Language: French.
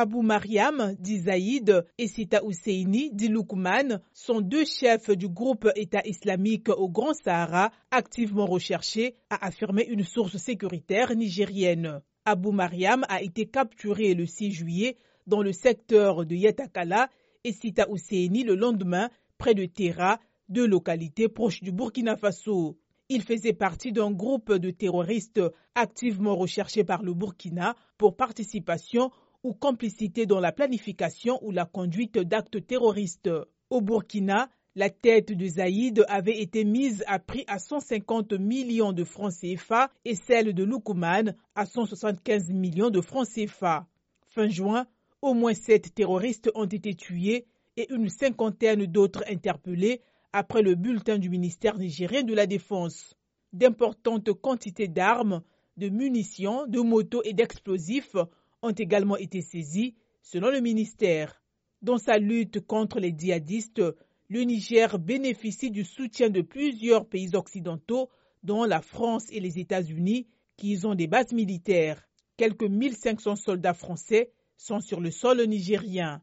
Abou Mariam dit Zaïd et Sita Husseini dit Lukman sont deux chefs du groupe État islamique au Grand Sahara activement recherchés, a affirmé une source sécuritaire nigérienne. Abou Mariam a été capturé le 6 juillet dans le secteur de Yatakala et Sita Husseini le lendemain près de Terra, deux localités proches du Burkina Faso. Il faisait partie d'un groupe de terroristes activement recherchés par le Burkina pour participation ou complicité dans la planification ou la conduite d'actes terroristes. Au Burkina, la tête de Zaïd avait été mise à prix à 150 millions de francs CFA et celle de Lukuman à 175 millions de francs CFA. Fin juin, au moins sept terroristes ont été tués et une cinquantaine d'autres interpellés après le bulletin du ministère nigérien de la Défense. D'importantes quantités d'armes, de munitions, de motos et d'explosifs ont également été saisies, selon le ministère. Dans sa lutte contre les djihadistes, le Niger bénéficie du soutien de plusieurs pays occidentaux, dont la France et les États-Unis, qui ont des bases militaires. Quelques 1500 soldats français sont sur le sol nigérien.